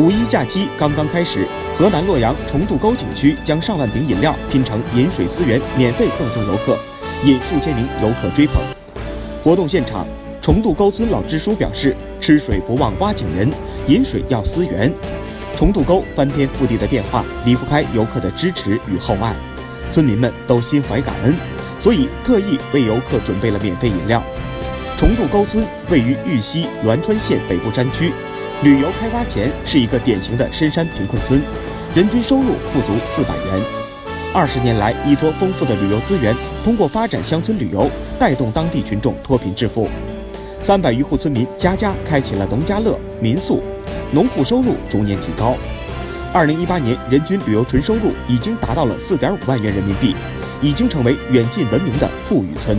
五一假期刚刚开始，河南洛阳重渡沟景区将上万瓶饮料拼成饮水思源，免费赠送游客，引数千名游客追捧。活动现场，重渡沟村老支书表示：“吃水不忘挖井人，饮水要思源。”重渡沟翻天覆地的变化离不开游客的支持与厚爱，村民们都心怀感恩，所以特意为游客准备了免费饮料。重渡沟村位于玉溪栾川县北部山区。旅游开发前是一个典型的深山贫困村，人均收入不足四百元。二十年来，依托丰富的旅游资源，通过发展乡村旅游，带动当地群众脱贫致富。三百余户村民家家开启了农家乐民宿，农户收入逐年提高。二零一八年，人均旅游纯收入已经达到了四点五万元人民币，已经成为远近闻名的富裕村。